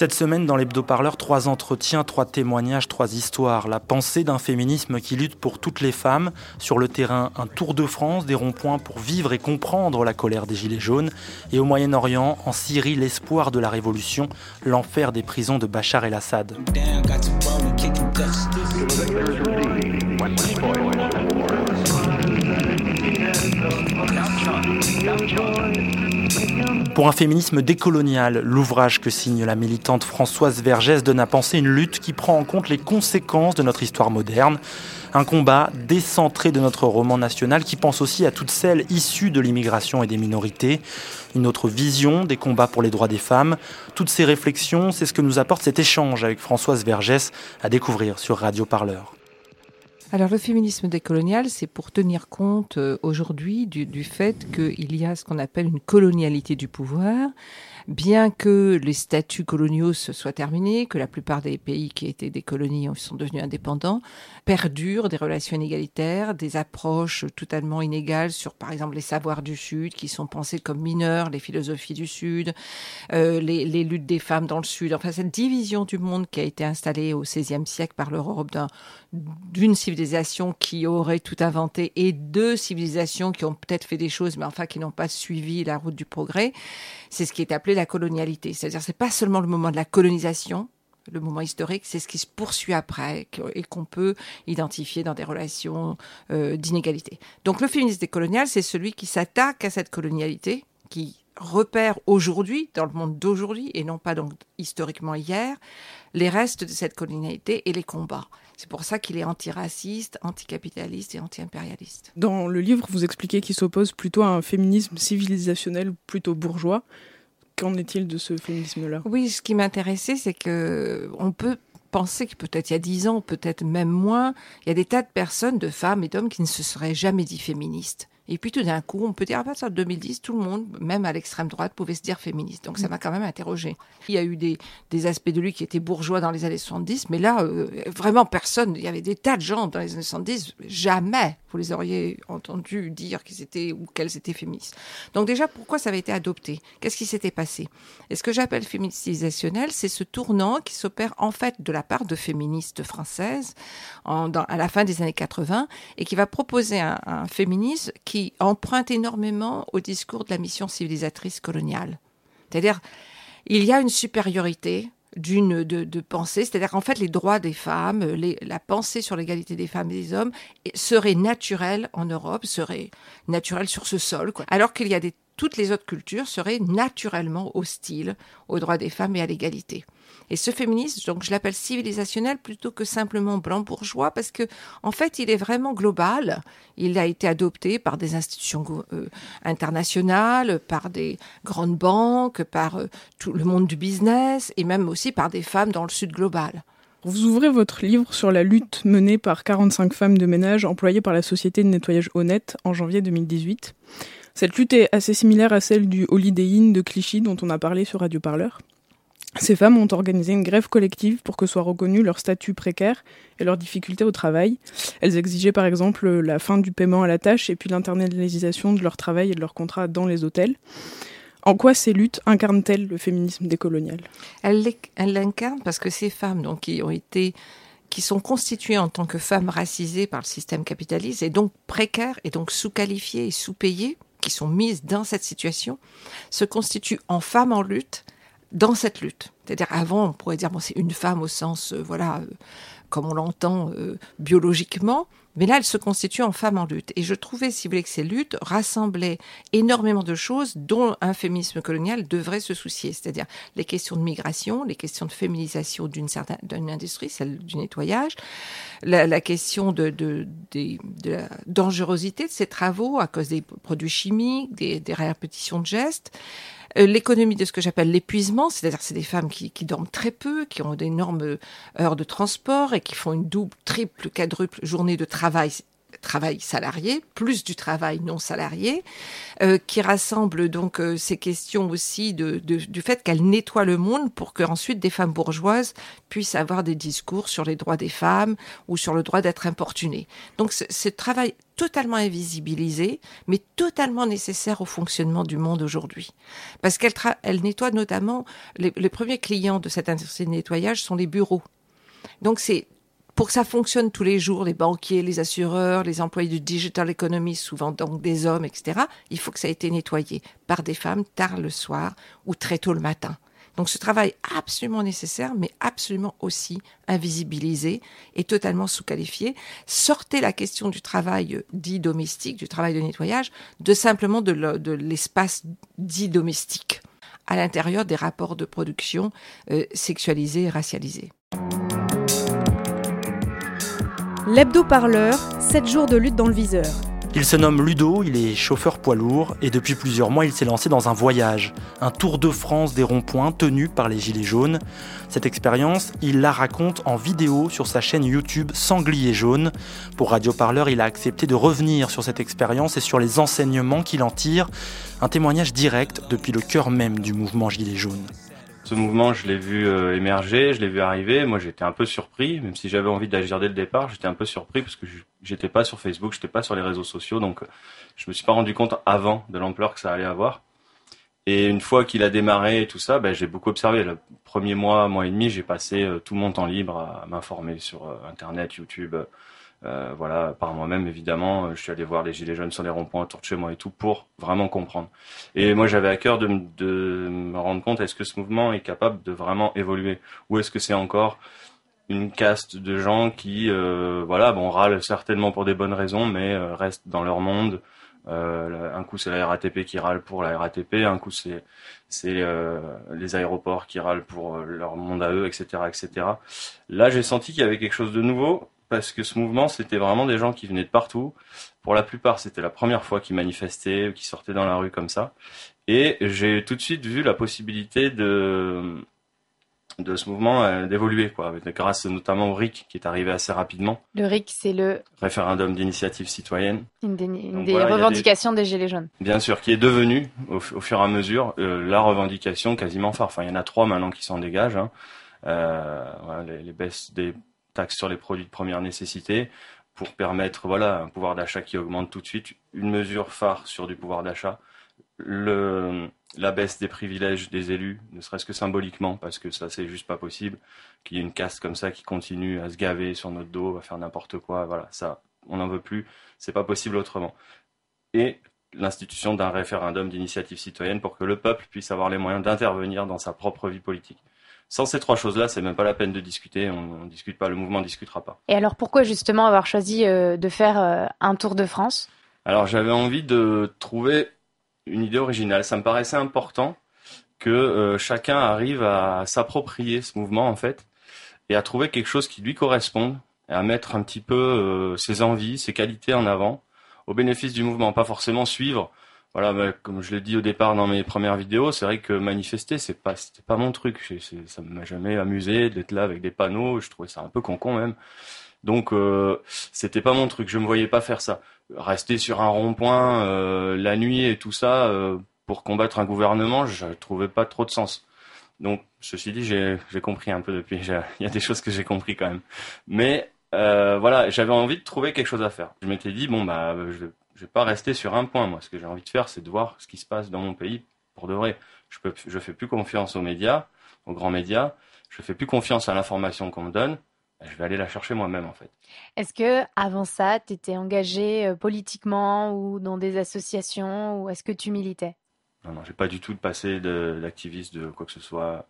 Cette semaine, dans l'hebdo-parleur, trois entretiens, trois témoignages, trois histoires. La pensée d'un féminisme qui lutte pour toutes les femmes. Sur le terrain, un tour de France, des ronds-points pour vivre et comprendre la colère des Gilets jaunes. Et au Moyen-Orient, en Syrie, l'espoir de la révolution, l'enfer des prisons de Bachar el-Assad. Pour un féminisme décolonial, l'ouvrage que signe la militante Françoise Vergès donne à penser une lutte qui prend en compte les conséquences de notre histoire moderne. Un combat décentré de notre roman national qui pense aussi à toutes celles issues de l'immigration et des minorités. Une autre vision des combats pour les droits des femmes. Toutes ces réflexions, c'est ce que nous apporte cet échange avec Françoise Vergès à découvrir sur Radio Parleur. Alors le féminisme décolonial, c'est pour tenir compte euh, aujourd'hui du, du, fait qu'il y a ce qu'on appelle une colonialité du pouvoir, bien que les statuts coloniaux se soient terminés, que la plupart des pays qui étaient des colonies sont devenus indépendants, perdurent des relations inégalitaires, des approches totalement inégales sur, par exemple, les savoirs du Sud qui sont pensés comme mineurs, les philosophies du Sud, euh, les, les, luttes des femmes dans le Sud. Enfin, cette division du monde qui a été installée au XVIe siècle par l'Europe d'une civilisation qui aurait tout inventé et deux civilisations qui ont peut-être fait des choses, mais enfin qui n'ont pas suivi la route du progrès, c'est ce qui est appelé la colonialité. C'est-à-dire, c'est pas seulement le moment de la colonisation, le moment historique, c'est ce qui se poursuit après et qu'on peut identifier dans des relations euh, d'inégalité. Donc le féminisme décolonial, c'est celui qui s'attaque à cette colonialité, qui repère aujourd'hui, dans le monde d'aujourd'hui, et non pas donc historiquement hier, les restes de cette colonialité et les combats. C'est pour ça qu'il est antiraciste, anticapitaliste et anti-impérialiste. Dans le livre, vous expliquez qu'il s'oppose plutôt à un féminisme civilisationnel plutôt bourgeois. Qu'en est-il de ce féminisme-là? Oui, ce qui m'intéressait, c'est que on peut penser que peut-être il y a dix ans, peut-être même moins, il y a des tas de personnes, de femmes et d'hommes qui ne se seraient jamais dit féministes. Et puis tout d'un coup, on peut dire à partir de 2010, tout le monde, même à l'extrême droite, pouvait se dire féministe. Donc ça m'a quand même interrogé. Il y a eu des, aspects de lui qui étaient bourgeois dans les années 70, mais là, euh, vraiment personne. Il y avait des tas de gens dans les années 70, jamais vous les auriez entendus dire qu'ils étaient ou qu'elles étaient féministes. Donc déjà, pourquoi ça avait été adopté? Qu'est-ce qui s'était passé? Et ce que j'appelle féministisationnel, c'est ce tournant qui s'opère en fait de la part de féministes françaises à la fin des années 80 et qui va proposer un, un féminisme qui emprunte énormément au discours de la mission civilisatrice coloniale. C'est-à-dire, il y a une supériorité d'une de, de, pensée, c'est-à-dire qu'en fait les droits des femmes, la pensée sur l'égalité des femmes et des hommes serait naturelle en Europe, serait naturelle sur ce sol, alors qu'il y a toutes les autres cultures seraient naturellement hostiles aux droits des femmes et à l'égalité. Et ce féminisme, donc je l'appelle civilisationnel plutôt que simplement blanc bourgeois parce que en fait, il est vraiment global. Il a été adopté par des institutions euh, internationales, par des grandes banques, par euh, tout le monde du business et même aussi par des femmes dans le sud global. Vous ouvrez votre livre sur la lutte menée par 45 femmes de ménage employées par la société de nettoyage honnête en janvier 2018. Cette lutte est assez similaire à celle du Holiday Inn de Clichy dont on a parlé sur Radio Parleur. Ces femmes ont organisé une grève collective pour que soit reconnu leur statut précaire et leurs difficultés au travail. Elles exigeaient par exemple la fin du paiement à la tâche et puis l'internalisation de leur travail et de leur contrat dans les hôtels. En quoi ces luttes incarnent-elles le féminisme décolonial? Elles l'incarnent parce que ces femmes donc, qui ont été qui sont constituées en tant que femmes racisées par le système capitaliste et donc précaires et donc sous-qualifiées et sous-payées, qui sont mises dans cette situation, se constituent en femmes en lutte dans cette lutte. C'est-à-dire avant, on pourrait dire bon, c'est une femme au sens euh, voilà euh, comme on l'entend euh, biologiquement, mais là elle se constitue en femme en lutte. Et je trouvais, si vous voulez, que ces luttes rassemblaient énormément de choses dont un féminisme colonial devrait se soucier, c'est-à-dire les questions de migration, les questions de féminisation d'une certaine d'une industrie, celle du nettoyage, la, question de, de, de, de, la dangerosité de ces travaux à cause des produits chimiques, des, répétitions de gestes l'économie de ce que j'appelle l'épuisement, c'est-à-dire c'est des femmes qui, qui, dorment très peu, qui ont d'énormes heures de transport et qui font une double, triple, quadruple journée de travail travail salarié, plus du travail non salarié, euh, qui rassemble donc euh, ces questions aussi de, du fait qu'elle nettoie le monde pour que ensuite des femmes bourgeoises puissent avoir des discours sur les droits des femmes ou sur le droit d'être importunées. Donc ce travail totalement invisibilisé, mais totalement nécessaire au fonctionnement du monde aujourd'hui. Parce qu'elle elle nettoie notamment, les, premiers clients de cette industrie de nettoyage sont les bureaux. Donc c'est pour que ça fonctionne tous les jours, les banquiers, les assureurs, les employés du digital economy, souvent donc des hommes, etc., il faut que ça ait été nettoyé par des femmes tard le soir ou très tôt le matin. Donc ce travail absolument nécessaire, mais absolument aussi invisibilisé et totalement sous-qualifié. Sortez la question du travail dit domestique, du travail de nettoyage, de simplement de l'espace dit domestique à l'intérieur des rapports de production euh, sexualisés et racialisés. L'hebdo-parleur, 7 jours de lutte dans le viseur. Il se nomme Ludo, il est chauffeur poids lourd et depuis plusieurs mois il s'est lancé dans un voyage, un tour de France des ronds-points tenu par les Gilets jaunes. Cette expérience, il la raconte en vidéo sur sa chaîne YouTube Sanglier jaune. Pour Radio Parleur, il a accepté de revenir sur cette expérience et sur les enseignements qu'il en tire, un témoignage direct depuis le cœur même du mouvement Gilets jaunes. Ce mouvement, je l'ai vu euh, émerger, je l'ai vu arriver. Moi, j'étais un peu surpris, même si j'avais envie d'agir dès le départ, j'étais un peu surpris parce que j'étais pas sur Facebook, j'étais pas sur les réseaux sociaux, donc je me suis pas rendu compte avant de l'ampleur que ça allait avoir. Et une fois qu'il a démarré et tout ça, ben, j'ai beaucoup observé. Le premier mois, mois et demi, j'ai passé euh, tout mon temps libre à m'informer sur euh, Internet, YouTube, euh, voilà, par moi-même évidemment, euh, je suis allé voir les gilets jaunes sur les ronds-points autour de chez moi et tout pour vraiment comprendre. Et moi j'avais à cœur de, de me rendre compte est-ce que ce mouvement est capable de vraiment évoluer? Ou est-ce que c'est encore une caste de gens qui, euh, voilà, bon, râlent certainement pour des bonnes raisons, mais euh, restent dans leur monde. Euh, un coup c'est la RATP qui râle pour la RATP, un coup c'est c'est les aéroports qui râlent pour leur monde à eux, etc., etc. Là j'ai senti qu'il y avait quelque chose de nouveau parce que ce mouvement, c'était vraiment des gens qui venaient de partout. Pour la plupart, c'était la première fois qu'ils manifestaient ou qu'ils sortaient dans la rue comme ça. Et j'ai tout de suite vu la possibilité de de ce mouvement euh, d'évoluer, quoi, grâce notamment au RIC qui est arrivé assez rapidement. Le RIC, c'est le référendum d'initiative citoyenne. Une des, revendications des... Gilets jaunes. Bien sûr, qui est devenu au, fur et à mesure euh, la revendication quasiment phare. Enfin, il y en a trois maintenant qui s'en dégagent. Hein. Euh, les, les, baisses des taxe sur les produits de première nécessité pour permettre voilà un pouvoir d'achat qui augmente tout de suite, une mesure phare sur du pouvoir d'achat, la baisse des privilèges des élus, ne serait-ce que symboliquement, parce que ça c'est juste pas possible, qu'il y ait une caste comme ça qui continue à se gaver sur notre dos, à faire n'importe quoi, voilà, ça on n'en veut plus, c'est pas possible autrement. Et l'institution d'un référendum d'initiative citoyenne pour que le peuple puisse avoir les moyens d'intervenir dans sa propre vie politique. Sans ces trois choses-là, c'est même pas la peine de discuter. On, ne discute pas, le mouvement ne discutera pas. Et alors, pourquoi justement avoir choisi euh, de faire euh, un tour de France? Alors, j'avais envie de trouver une idée originale. Ça me paraissait important que euh, chacun arrive à s'approprier ce mouvement en fait et à trouver quelque chose qui lui corresponde et à mettre un petit peu ses envies, ses qualités en avant au bénéfice du mouvement, pas forcément suivre voilà, bah, comme je l'ai dit au départ dans mes premières vidéos, c'est vrai que manifester, c'est pas, c'était pas mon truc. Ça m'a jamais amusé d'être là avec des panneaux. Je trouvais ça un peu con même. Donc, euh, c'était pas mon truc. Je me voyais pas faire ça. Rester sur un rond-point euh, la nuit et tout ça euh, pour combattre un gouvernement, je trouvais pas trop de sens. Donc, ceci dit, j'ai, j'ai compris un peu depuis. Il y a des choses que j'ai compris quand même. Mais euh, voilà, j'avais envie de trouver quelque chose à faire. Je m'étais dit bon bah je je vais pas rester sur un point. Moi, ce que j'ai envie de faire, c'est de voir ce qui se passe dans mon pays pour de vrai. Je peux, je fais plus confiance aux médias, aux grands médias. Je fais plus confiance à l'information qu'on me donne. Je vais aller la chercher moi-même, en fait. Est-ce que avant ça, tu étais engagé euh, politiquement ou dans des associations ou est-ce que tu militais? Non, non, j'ai pas du tout passé d'activiste de, quoi que ce soit.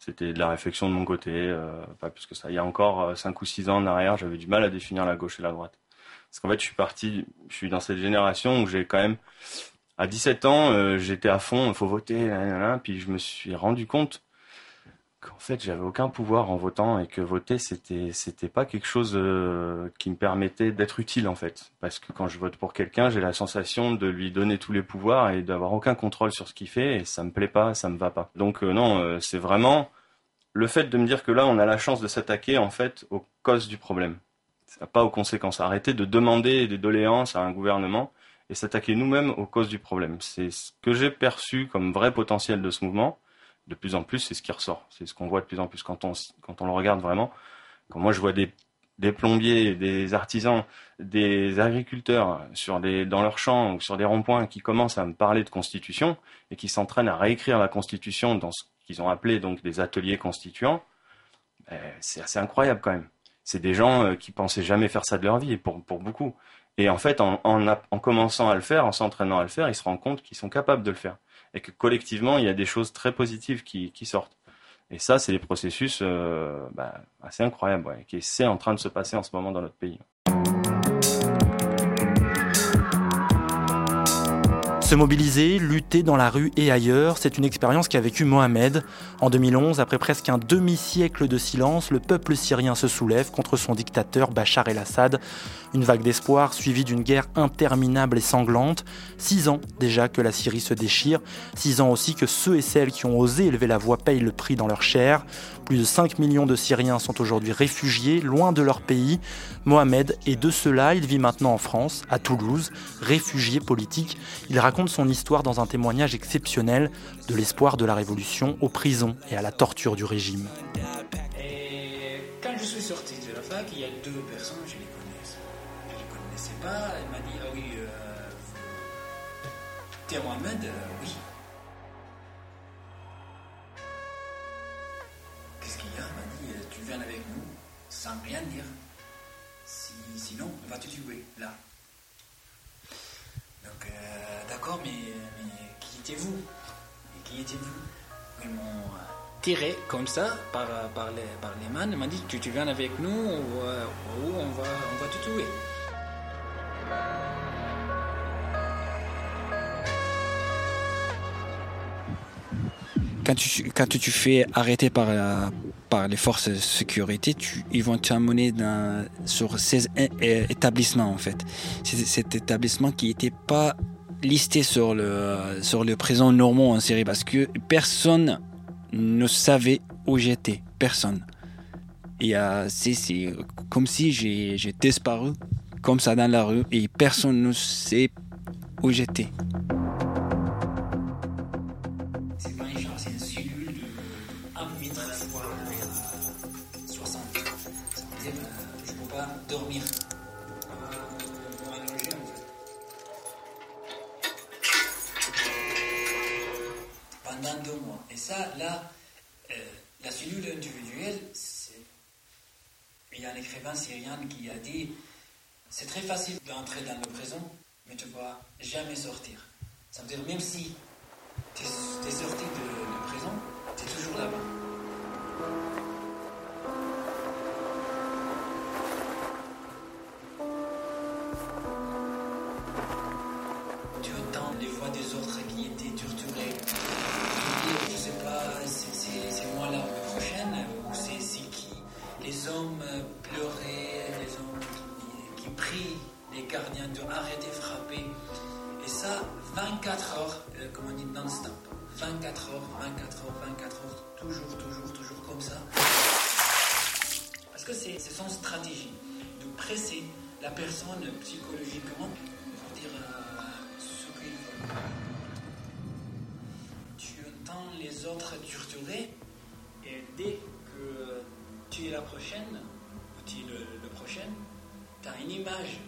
C'était de la réflexion de mon côté, euh, pas plus que ça. Il y a encore 5 euh, ou 6 ans en arrière, j'avais du mal à définir la gauche et la droite. Parce qu'en fait, je suis parti, je suis dans cette génération où j'ai quand même, à 17 ans, euh, j'étais à fond, il faut voter, puis je me suis rendu compte qu'en fait j'avais aucun pouvoir en votant et que voter c'était c'était pas quelque chose euh, qui me permettait d'être utile en fait. Parce que quand je vote pour quelqu'un j'ai la sensation de lui donner tous les pouvoirs et d'avoir aucun contrôle sur ce qu'il fait et ça me plaît pas ça me va pas. Donc euh, non c'est vraiment le fait de me dire que là on a la chance de s'attaquer en fait aux causes du problème pas aux conséquences arrêter de demander des doléances à un gouvernement et s'attaquer nous-mêmes aux causes du problème c'est ce que j'ai perçu comme vrai potentiel de ce mouvement de plus en plus, c'est ce qui ressort. C'est ce qu'on voit de plus en plus quand on, quand on le regarde vraiment. Quand moi je vois des, plombiers, des artisans, des agriculteurs dans leurs champs ou sur des ronds-points qui commencent à me parler de constitution et qui s'entraînent à réécrire la constitution dans ce qu'ils ont appelé donc des ateliers constituants, ben, c'est assez incroyable quand même. C'est des gens euh, qui pensaient jamais faire ça de leur vie, pour, pour beaucoup. Et en fait, en, en, en commençant à le faire, en s'entraînant à le faire, ils se rendent compte qu'ils sont capables de le faire et que collectivement, il y a des choses très positives qui, qui sortent. Et ça, c'est des processus euh, bah, assez incroyables, ouais, qui c'est en train de se passer en ce moment dans notre pays. Se mobiliser, lutter dans la rue et ailleurs, c'est une expérience qu'a vécue Mohamed. En 2011, après presque un demi-siècle de silence, le peuple syrien se soulève contre son dictateur Bachar el-Assad. Une vague d'espoir suivie d'une guerre interminable et sanglante. Six ans déjà que la Syrie se déchire. Six ans aussi que ceux et celles qui ont osé élever la voix payent le prix dans leur chair. Plus de 5 millions de Syriens sont aujourd'hui réfugiés, loin de leur pays. Mohamed est de cela. Il vit maintenant en France, à Toulouse, réfugié politique. Il raconte son histoire dans un témoignage exceptionnel de l'espoir de la révolution aux prisons et à la torture du régime. Quand je suis sorti de la fac, il y a deux personnes, je les connais. Je connaissais pas. Elle m'a dit Ah oui, euh, t'es Mohamed Euh, Oui. Elle m'a dit Euh, Tu viens avec nous sans rien dire. Si- sinon, on va te tuer là? Donc, euh, d'accord, mais, qui étiez-vous? Qui étiez-vous? Ils m'ont euh, tiré comme ça par, par, les, par les mains. Ils m'ont dit tu, tu viens avec nous ou, ou on, va, on va te tuer. quand tu, quand tu fais arrêter par, la- par les forces de sécurité, ils vont t'amener dans- sur 16 é- é- établissements en fait. C'est cet établissement qui n'était pas listé sur le, sur le prison normand en Syrie parce que personne ne savait où j'étais. Personne. Et euh, c'est comme si j'ai disparu comme ça dans la rue et personne ne sait où j'étais. 22 mois. Et ça, là, euh, la cellule individuelle, il y a un écrivain syrien qui a dit c'est très facile d'entrer dans le présent, mais tu ne vas jamais sortir. Ça veut dire, même si tu es, sorti de, de prison, tu es toujours là-bas. Personne psychologiquement pour dire euh, ce qu'il veut. Tu entends les autres torturer et dès que tu es la prochaine, ou tu es le, prochain, tu as une image.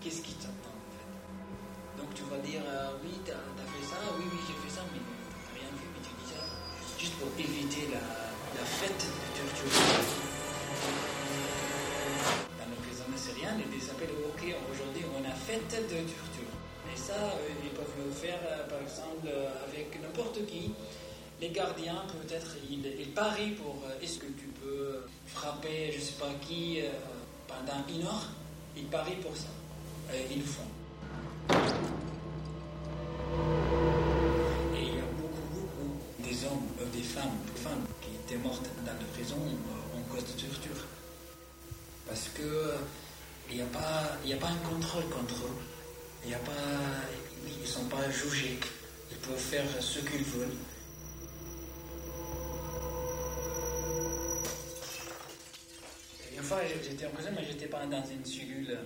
Qu'est-ce qui t'attend en fait? Donc tu vas dire euh, oui, t'as as fait ça, oui, oui, j'ai fait ça, mais t'as rien vu, mais tu dis ça juste pour éviter la, la fête de torture. Dans le prisonnier syrien, ils s'appellent ok, aujourd'hui on a fête de torture. Et ça, euh, ils peuvent le faire euh, par exemple euh, avec n'importe qui. Les gardiens, peut-être, ils, ils parient pour est-ce que tu peux frapper, je sais pas qui, pendant une heure? Ils parient pour ça. Ils le font. Et il y a beaucoup, beaucoup des hommes, des femmes, femmes qui étaient mortes dans la prison en cause de torture. Parce que il n'y a, pas, a pas un contrôle contre y a pas, ils ne sont pas jugés. Ils peuvent faire ce qu'ils veulent. Une fois, j'étais en prison, mais j'étais pas dans une cellule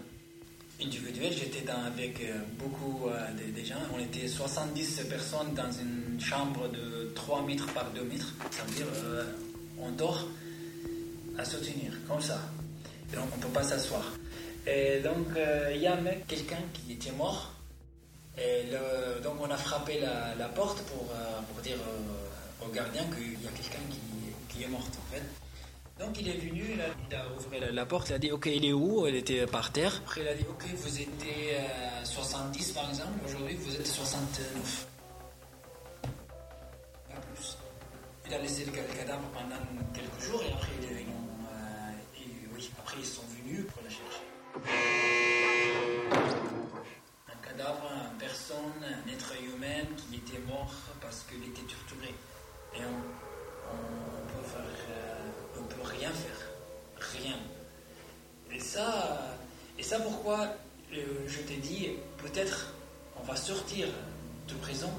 individuelle. J'étais avec euh, beaucoup euh, de, gens. On était 70 personnes dans une chambre de 3 mètres par 2 mètres. Ça veut dire euh, on dort à se tenir, comme ça. Donc on ne peut pas s'asseoir. Et donc euh, il y a un mec, quelqu'un qui était mort. Et donc on a frappé la, porte pour, euh, dire euh, au gardien qu'il y a quelqu'un qui, est mort en fait. Donc il est venu, il a, ouvert la, porte, il a dit ok il est où? Il était par terre. Après il a dit ok vous étiez euh, 70 par exemple, aujourd'hui vous êtes 69. Pas plus. Il a laissé le ca- le cadavre pendant quelques jours et après ils sont venus pour la chercher. Un cadavre, une personne, un être humain qui était mort parce qu'il était torturé. Et on, on peut faire, euh, on peut rien faire, rien. Et ça, et ça pourquoi euh, je t'ai dit peut-être on va sortir de prison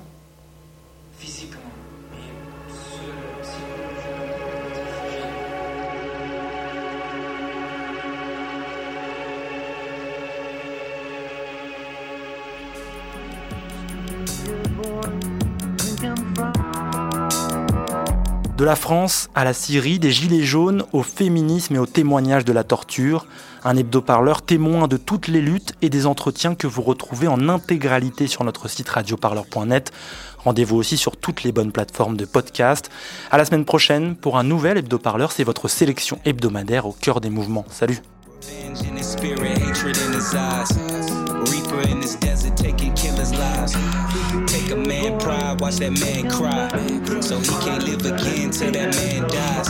physiquement, mais psychologiquement, De la France à la Syrie, des gilets jaunes au féminisme et au témoignage de la torture, un hebdo-parleur témoin de toutes les luttes et des entretiens que vous retrouvez en intégralité sur notre site radioparleur.net. Rendez-vous aussi sur toutes les bonnes plateformes de podcast. À la semaine prochaine pour un nouvel hebdo-parleur, c'est votre sélection hebdomadaire au cœur des mouvements. Salut spirit, hatred in his eyes. Reaper in this desert, taking killers' lives. Take a man pride, watch that man cry. So he can't live again till that man dies.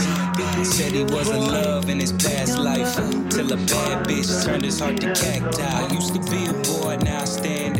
Said he was in love in his past life. Till a bad bitch turned his heart to cacti. I Used to be a boy, now I stand